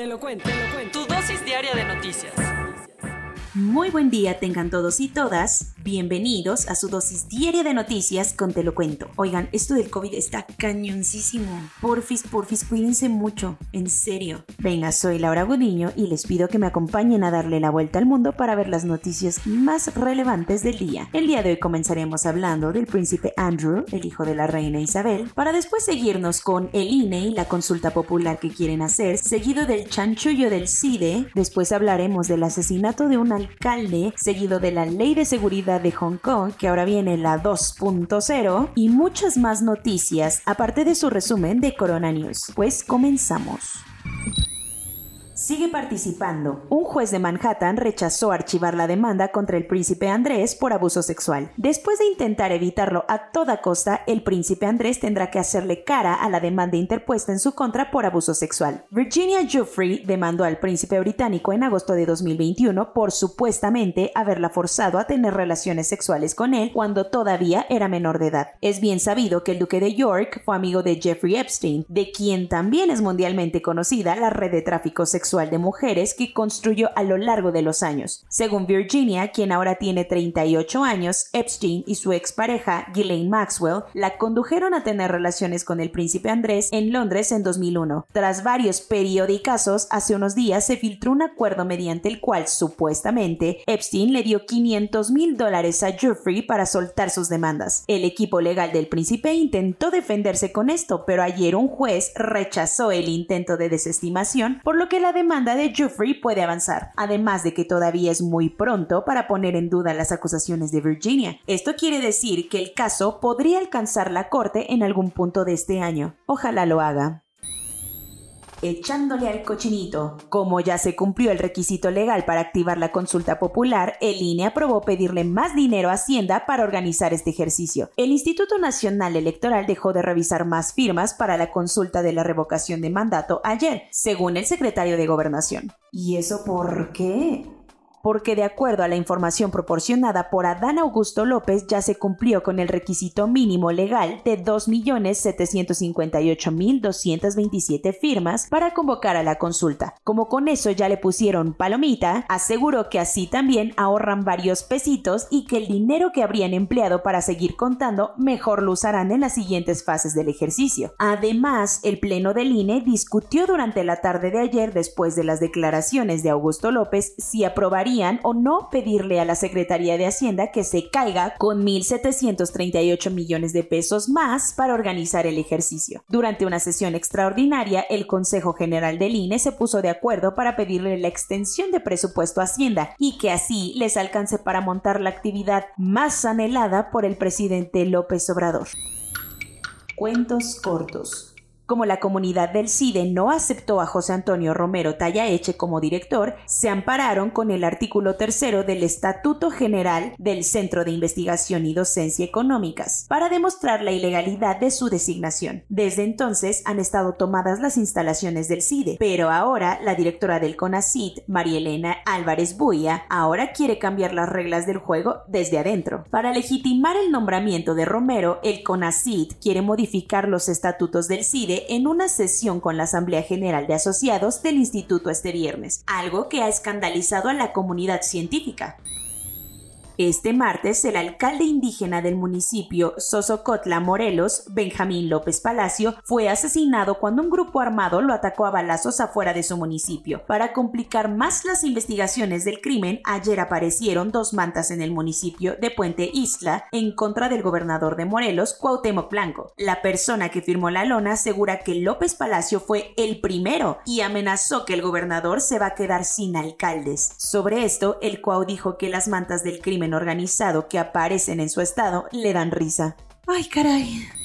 Te lo cuento, te lo cuento. Tu dosis diaria de noticias. Muy buen día tengan todos y todas. Bienvenidos a su dosis diaria de noticias con Te lo cuento. Oigan, esto del COVID está cañoncísimo. Porfis, porfis, cuídense mucho. En serio. Venga, soy Laura Gudiño y les pido que me acompañen a darle la vuelta al mundo para ver las noticias más relevantes del día. El día de hoy comenzaremos hablando del príncipe Andrew, el hijo de la reina Isabel, para después seguirnos con el INE y la consulta popular que quieren hacer, seguido del chanchullo del CIDE. Después hablaremos del asesinato de un alcalde, seguido de la ley de seguridad de Hong Kong, que ahora viene la 2.0, y muchas más noticias, aparte de su resumen de Corona News. Pues comenzamos. Sigue participando. Un juez de Manhattan rechazó archivar la demanda contra el príncipe Andrés por abuso sexual. Después de intentar evitarlo a toda costa, el príncipe Andrés tendrá que hacerle cara a la demanda interpuesta en su contra por abuso sexual. Virginia Giuffre demandó al príncipe británico en agosto de 2021 por supuestamente haberla forzado a tener relaciones sexuales con él cuando todavía era menor de edad. Es bien sabido que el duque de York fue amigo de Jeffrey Epstein, de quien también es mundialmente conocida la red de tráfico sexual de mujeres que construyó a lo largo de los años. Según Virginia, quien ahora tiene 38 años, Epstein y su expareja, Ghislaine Maxwell, la condujeron a tener relaciones con el príncipe Andrés en Londres en 2001. Tras varios periodicazos, hace unos días se filtró un acuerdo mediante el cual, supuestamente, Epstein le dio 500 mil dólares a Jeffrey para soltar sus demandas. El equipo legal del príncipe intentó defenderse con esto, pero ayer un juez rechazó el intento de desestimación, por lo que la demanda de Jeffrey puede avanzar, además de que todavía es muy pronto para poner en duda las acusaciones de Virginia. Esto quiere decir que el caso podría alcanzar la corte en algún punto de este año. Ojalá lo haga echándole al cochinito. Como ya se cumplió el requisito legal para activar la consulta popular, el INE aprobó pedirle más dinero a Hacienda para organizar este ejercicio. El Instituto Nacional Electoral dejó de revisar más firmas para la consulta de la revocación de mandato ayer, según el secretario de Gobernación. ¿Y eso por qué? Porque de acuerdo a la información proporcionada por Adán Augusto López ya se cumplió con el requisito mínimo legal de 2.758.227 firmas para convocar a la consulta. Como con eso ya le pusieron palomita, aseguró que así también ahorran varios pesitos y que el dinero que habrían empleado para seguir contando mejor lo usarán en las siguientes fases del ejercicio. Además, el Pleno del INE discutió durante la tarde de ayer después de las declaraciones de Augusto López si aprobaría o no pedirle a la Secretaría de Hacienda que se caiga con 1.738 millones de pesos más para organizar el ejercicio. Durante una sesión extraordinaria, el Consejo General del INE se puso de acuerdo para pedirle la extensión de presupuesto a Hacienda y que así les alcance para montar la actividad más anhelada por el presidente López Obrador. Cuentos cortos. Como la comunidad del CIDE no aceptó a José Antonio Romero Tallaeche como director, se ampararon con el artículo tercero del Estatuto General del Centro de Investigación y Docencia Económicas para demostrar la ilegalidad de su designación. Desde entonces han estado tomadas las instalaciones del CIDE, pero ahora la directora del CONACID, María Elena Álvarez Buya, ahora quiere cambiar las reglas del juego desde adentro. Para legitimar el nombramiento de Romero, el CONACID quiere modificar los estatutos del CIDE en una sesión con la Asamblea General de Asociados del Instituto este viernes, algo que ha escandalizado a la comunidad científica. Este martes, el alcalde indígena del municipio Sosocotla, Morelos, Benjamín López Palacio, fue asesinado cuando un grupo armado lo atacó a balazos afuera de su municipio. Para complicar más las investigaciones del crimen, ayer aparecieron dos mantas en el municipio de Puente Isla en contra del gobernador de Morelos, Cuauhtémoc Blanco. La persona que firmó la lona asegura que López Palacio fue el primero y amenazó que el gobernador se va a quedar sin alcaldes. Sobre esto, el Cuau dijo que las mantas del crimen organizado que aparecen en su estado le dan risa. ¡Ay, caray!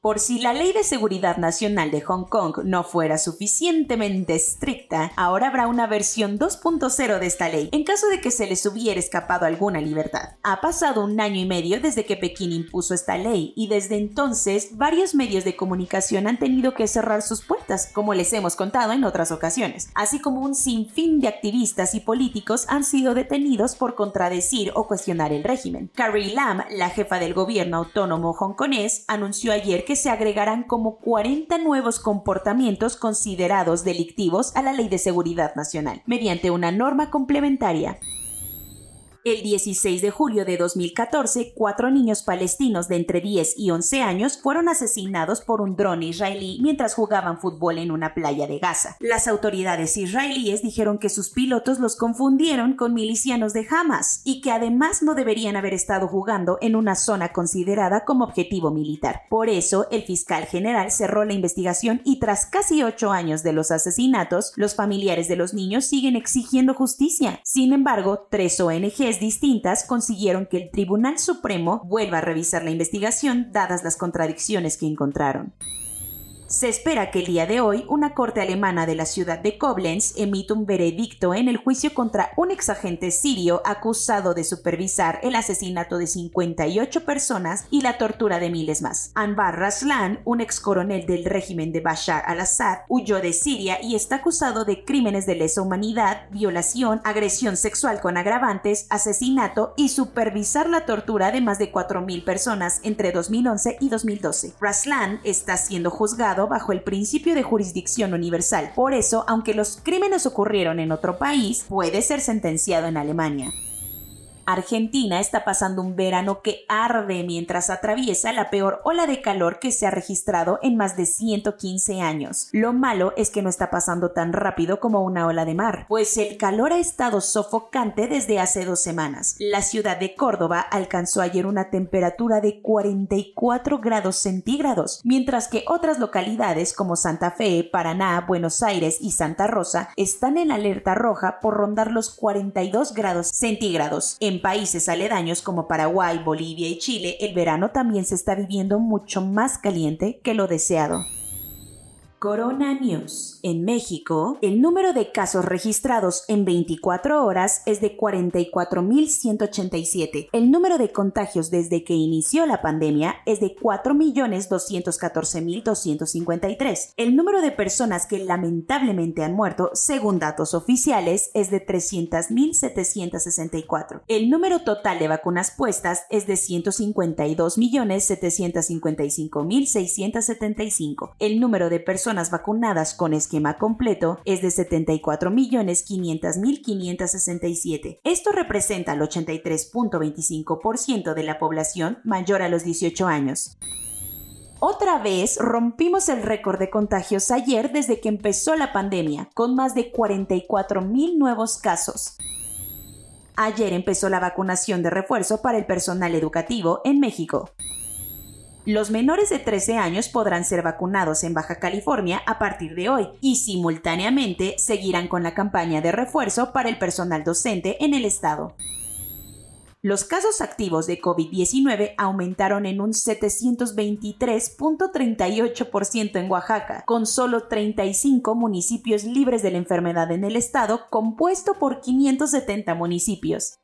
Por si la Ley de Seguridad Nacional de Hong Kong no fuera suficientemente estricta, ahora habrá una versión 2.0 de esta ley en caso de que se les hubiera escapado alguna libertad. Ha pasado un año y medio desde que Pekín impuso esta ley y desde entonces varios medios de comunicación han tenido que cerrar sus puertas, como les hemos contado en otras ocasiones, así como un sinfín de activistas y políticos han sido detenidos por contradecir o cuestionar el régimen. Carrie Lam, la jefa del gobierno autónomo hongkonés, anunció ayer que se agregarán como 40 nuevos comportamientos considerados delictivos a la Ley de Seguridad Nacional, mediante una norma complementaria. El 16 de julio de 2014, cuatro niños palestinos de entre 10 y 11 años fueron asesinados por un dron israelí mientras jugaban fútbol en una playa de Gaza. Las autoridades israelíes dijeron que sus pilotos los confundieron con milicianos de Hamas y que además no deberían haber estado jugando en una zona considerada como objetivo militar. Por eso, el fiscal general cerró la investigación y tras casi ocho años de los asesinatos, los familiares de los niños siguen exigiendo justicia. Sin embargo, tres ONGs distintas consiguieron que el Tribunal Supremo vuelva a revisar la investigación dadas las contradicciones que encontraron. Se espera que el día de hoy una corte alemana de la ciudad de Koblenz emita un veredicto en el juicio contra un exagente sirio acusado de supervisar el asesinato de 58 personas y la tortura de miles más. Anbar Raslan, un ex coronel del régimen de Bashar al-Assad, huyó de Siria y está acusado de crímenes de lesa humanidad, violación, agresión sexual con agravantes, asesinato y supervisar la tortura de más de 4.000 personas entre 2011 y 2012. Raslan está siendo juzgado bajo el principio de jurisdicción universal. Por eso, aunque los crímenes ocurrieron en otro país, puede ser sentenciado en Alemania. Argentina está pasando un verano que arde mientras atraviesa la peor ola de calor que se ha registrado en más de 115 años. Lo malo es que no está pasando tan rápido como una ola de mar, pues el calor ha estado sofocante desde hace dos semanas. La ciudad de Córdoba alcanzó ayer una temperatura de 44 grados centígrados, mientras que otras localidades como Santa Fe, Paraná, Buenos Aires y Santa Rosa están en alerta roja por rondar los 42 grados centígrados. En países aledaños como Paraguay, Bolivia y Chile, el verano también se está viviendo mucho más caliente que lo deseado. Corona News. En México, el número de casos registrados en 24 horas es de 44.187. El número de contagios desde que inició la pandemia es de 4.214.253. El número de personas que lamentablemente han muerto, según datos oficiales, es de 300.764. El número total de vacunas puestas es de 152.755.675. El número de personas vacunadas con esquema completo es de 74.500.567. Esto representa el 83.25% de la población mayor a los 18 años. Otra vez rompimos el récord de contagios ayer desde que empezó la pandemia, con más de 44.000 nuevos casos. Ayer empezó la vacunación de refuerzo para el personal educativo en México. Los menores de 13 años podrán ser vacunados en Baja California a partir de hoy y simultáneamente seguirán con la campaña de refuerzo para el personal docente en el estado. Los casos activos de COVID-19 aumentaron en un 723.38% en Oaxaca, con solo 35 municipios libres de la enfermedad en el estado, compuesto por 570 municipios.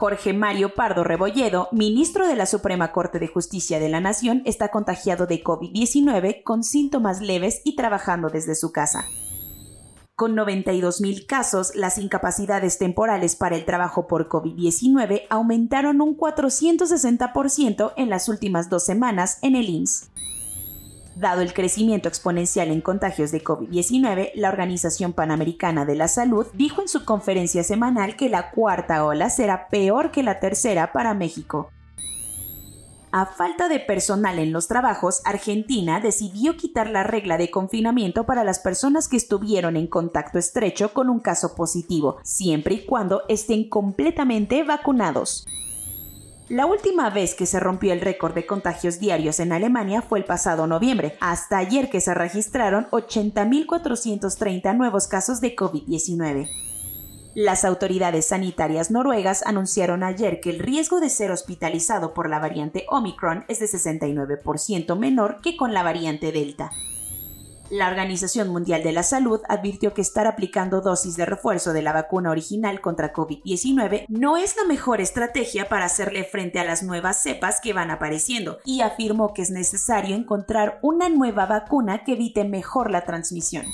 Jorge Mario Pardo Rebolledo, ministro de la Suprema Corte de Justicia de la Nación, está contagiado de COVID-19 con síntomas leves y trabajando desde su casa. Con 92.000 casos, las incapacidades temporales para el trabajo por COVID-19 aumentaron un 460% en las últimas dos semanas en el IMSS. Dado el crecimiento exponencial en contagios de COVID-19, la Organización Panamericana de la Salud dijo en su conferencia semanal que la cuarta ola será peor que la tercera para México. A falta de personal en los trabajos, Argentina decidió quitar la regla de confinamiento para las personas que estuvieron en contacto estrecho con un caso positivo, siempre y cuando estén completamente vacunados. La última vez que se rompió el récord de contagios diarios en Alemania fue el pasado noviembre, hasta ayer que se registraron 80.430 nuevos casos de COVID-19. Las autoridades sanitarias noruegas anunciaron ayer que el riesgo de ser hospitalizado por la variante Omicron es de 69% menor que con la variante Delta. La Organización Mundial de la Salud advirtió que estar aplicando dosis de refuerzo de la vacuna original contra COVID-19 no es la mejor estrategia para hacerle frente a las nuevas cepas que van apareciendo y afirmó que es necesario encontrar una nueva vacuna que evite mejor la transmisión.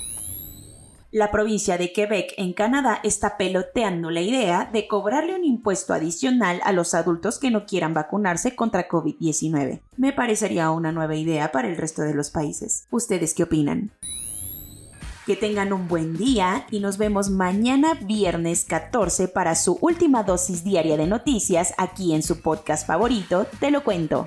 La provincia de Quebec en Canadá está peloteando la idea de cobrarle un impuesto adicional a los adultos que no quieran vacunarse contra COVID-19. Me parecería una nueva idea para el resto de los países. ¿Ustedes qué opinan? Que tengan un buen día y nos vemos mañana viernes 14 para su última dosis diaria de noticias aquí en su podcast favorito, Te lo cuento.